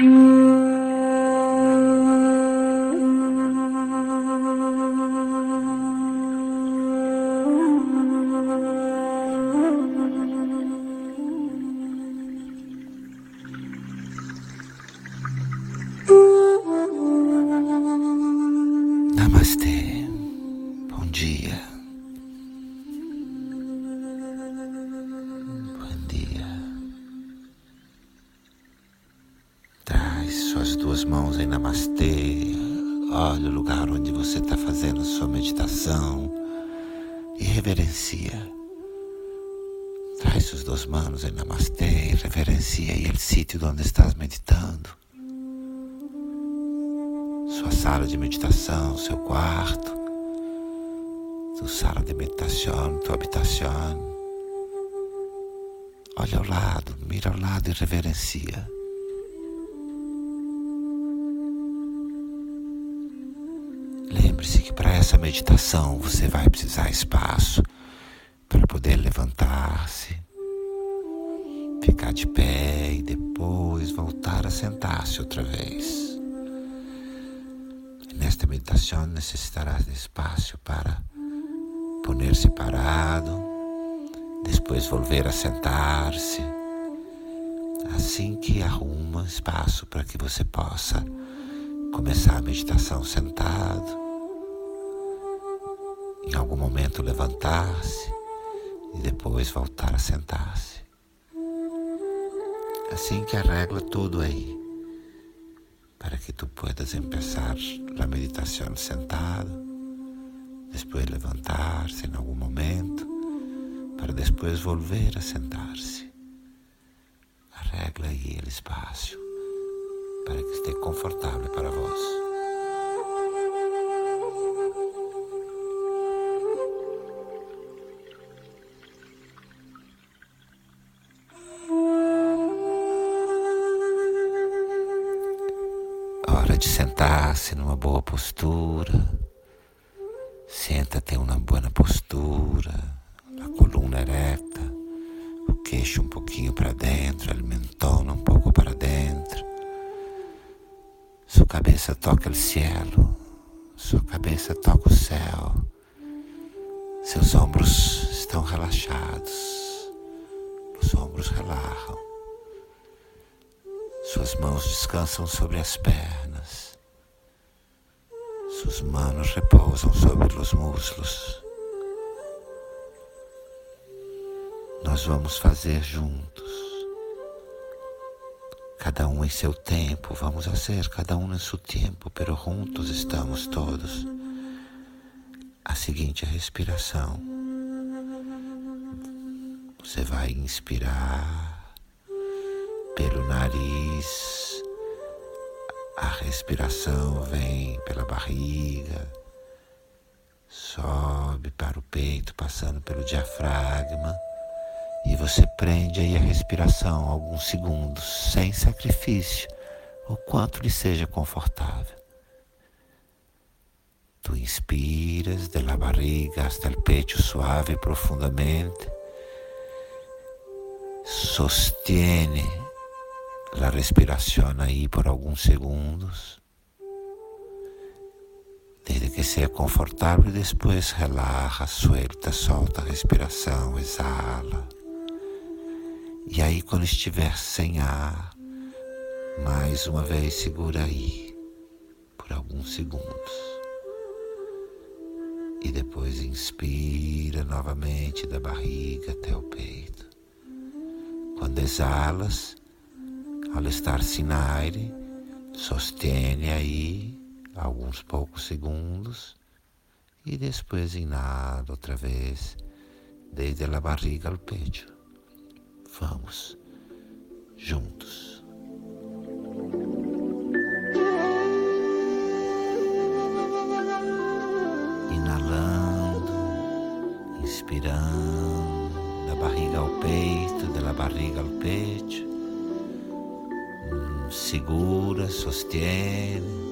Namastê. Suas duas mãos em Namastê. Olha o lugar onde você está fazendo sua meditação e reverencia. Traz suas duas mãos em Namastê e reverencia aí o sítio onde estás meditando sua sala de meditação, seu quarto, sua sala de meditação, tua habitação. Olha ao lado, mira ao lado e reverencia. Lembre-se que para essa meditação você vai precisar espaço para poder levantar-se, ficar de pé e depois voltar a sentar-se outra vez. Nesta meditação necessitarás de espaço para poner-se parado, depois volver a sentar-se, assim que arruma espaço para que você possa começar a meditação sentado, em algum momento levantar-se e depois voltar a sentar-se. Assim que arregla tudo aí para que tu puedas empezar a meditação sentado, depois levantar-se em algum momento, para depois volver a sentar-se. Arregla aí o espaço para que esteja confortável para vós. Hora de sentar-se numa boa postura. Senta-te uma boa postura, a coluna ereta, o queixo um pouquinho para dentro, a mentona um pouco para dentro. Sua cabeça toca o cielo, sua cabeça toca o céu. Seus ombros estão relaxados, os ombros relaxam. Suas mãos descansam sobre as pernas. Suas manos repousam sobre os muslos. Nós vamos fazer juntos. Cada um em seu tempo, vamos fazer cada um em seu tempo, pero juntos estamos todos. A seguinte respiração. Você vai inspirar pelo nariz, a respiração vem pela barriga, sobe para o peito, passando pelo diafragma, e você prende aí a respiração alguns segundos, sem sacrifício, o quanto lhe seja confortável. Tu inspiras de la barriga hasta el pecho suave e profundamente. Sostiene la respiración ahí por algunos segundos, desde que sea confortável, después relaja, suelta, solta a respiração, exala. E aí, quando estiver sem ar, mais uma vez segura aí por alguns segundos. E depois inspira novamente da barriga até o peito. Quando exalas, ao estar-se na aire, sostene aí alguns poucos segundos e depois inala outra vez, desde a barriga ao peito. Vamos juntos. Inalando, inspirando, da barriga ao peito, da barriga ao peito segura, sostiene.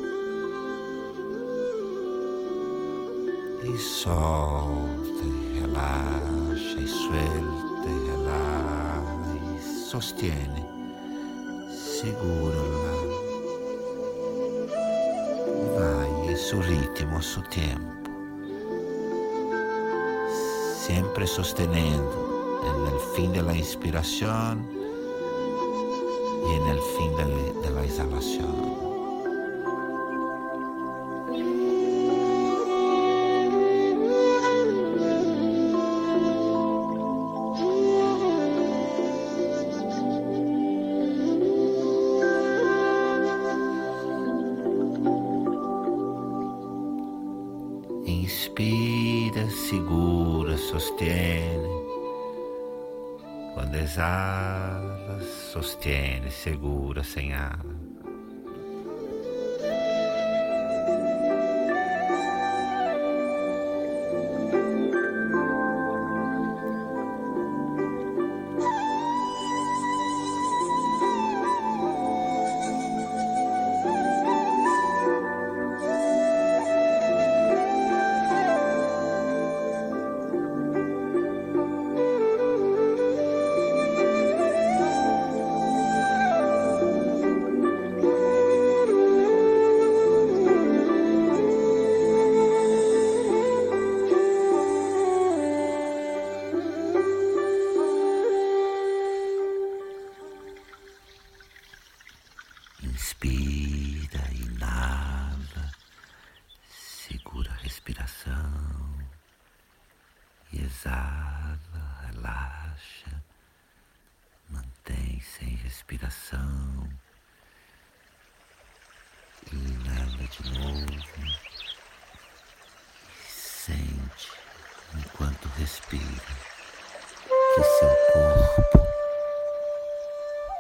E solta, e relaxa, e suelta, e relaxa, e sostiene, segura lá. Vai, e su ritmo, su tempo, sempre sostenendo, nel fim da inspiração y en el fin de, de la. Inspira, segura, sostiene. Quando exala, sostiene, segura, sem exala, relaxa, mantém sem respiração. Inala de novo e sente enquanto respira que seu corpo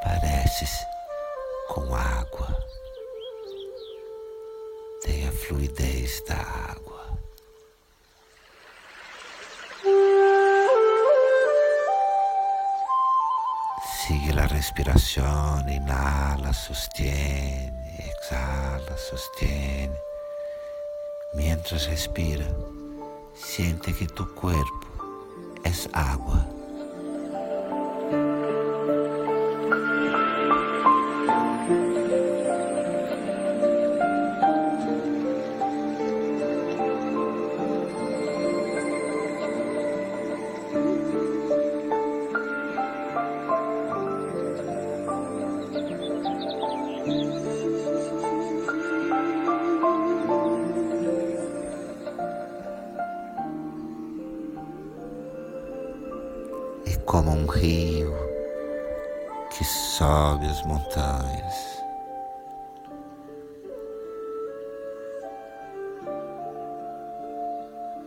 parece com água. Tem a fluidez da água. Respiración, inhala, sostiene, exhala, sostiene. Mientras respira, siente que tu cuerpo es agua. Montanhas.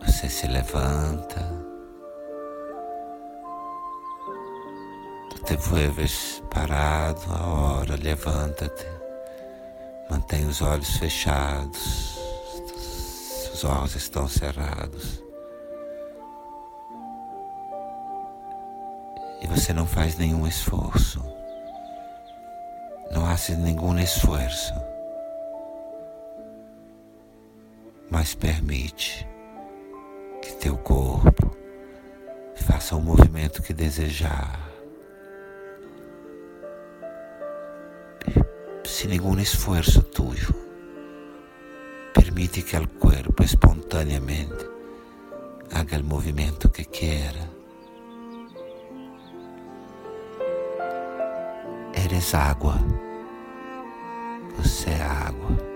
Você se levanta, te vuelves parado a hora, levanta-te, mantém os olhos fechados, os olhos estão cerrados. e você não faz nenhum esforço. Hace nenhum esforço. Mas permite que teu corpo faça o movimento que desejar. Sem nenhum esforço tuyo. Permite que o corpo espontaneamente haga o movimento que quiera. Eres água. Você é água.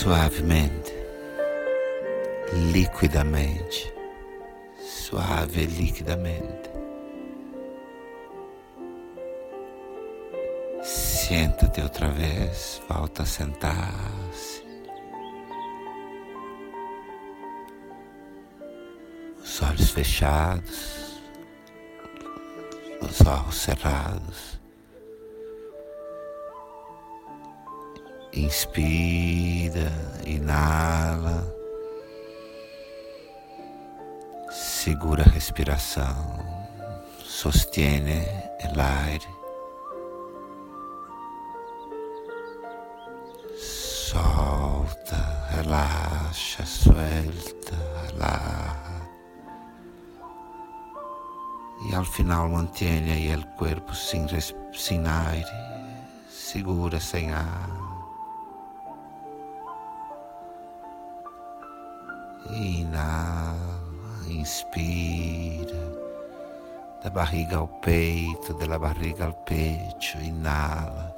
Suavemente, liquidamente, suave e liquidamente. Senta-te outra vez, volta a sentar-se. Os olhos fechados, os olhos cerrados. Inspira, inala, segura a respiração, sostiene o ar, solta, relaxa, suelta, relaja. E ao final mantiene aí o corpo sem, sem aire, segura sem ar. Inala, inspira, da barriga ao peito, da barriga ao peito, inala,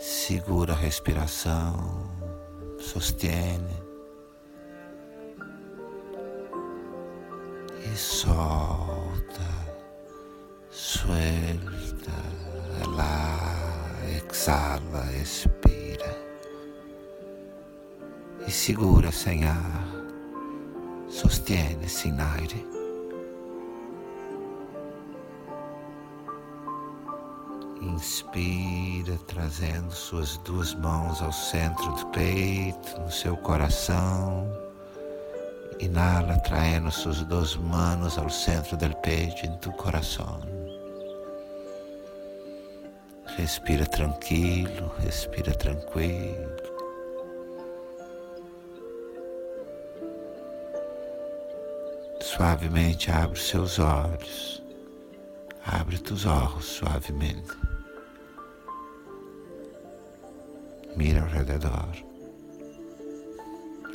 segura a respiração, sostiene. E solta, suelta, lá, exala, expira. E segura sem ar sostiene aire. Inspira, trazendo suas duas mãos ao centro do peito, no seu coração. Inala, traindo suas duas mãos ao centro do peito, em tu coração. Respira tranquilo, respira tranquilo. Suavemente abre seus olhos. Abre tus olhos suavemente. Mira ao redor.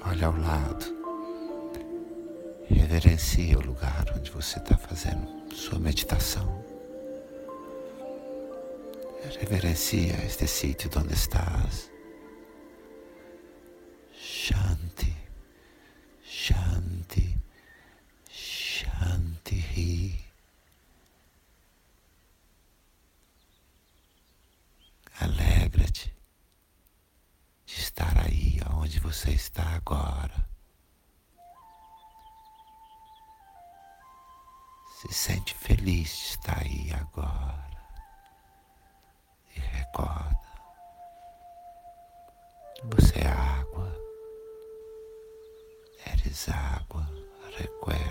Olha ao lado. Reverencia o lugar onde você está fazendo sua meditação. Reverencia este sítio onde estás. Shanti. você está agora. Se sente feliz de estar aí agora. E recorda. Você é água. Eres água. Recuerda.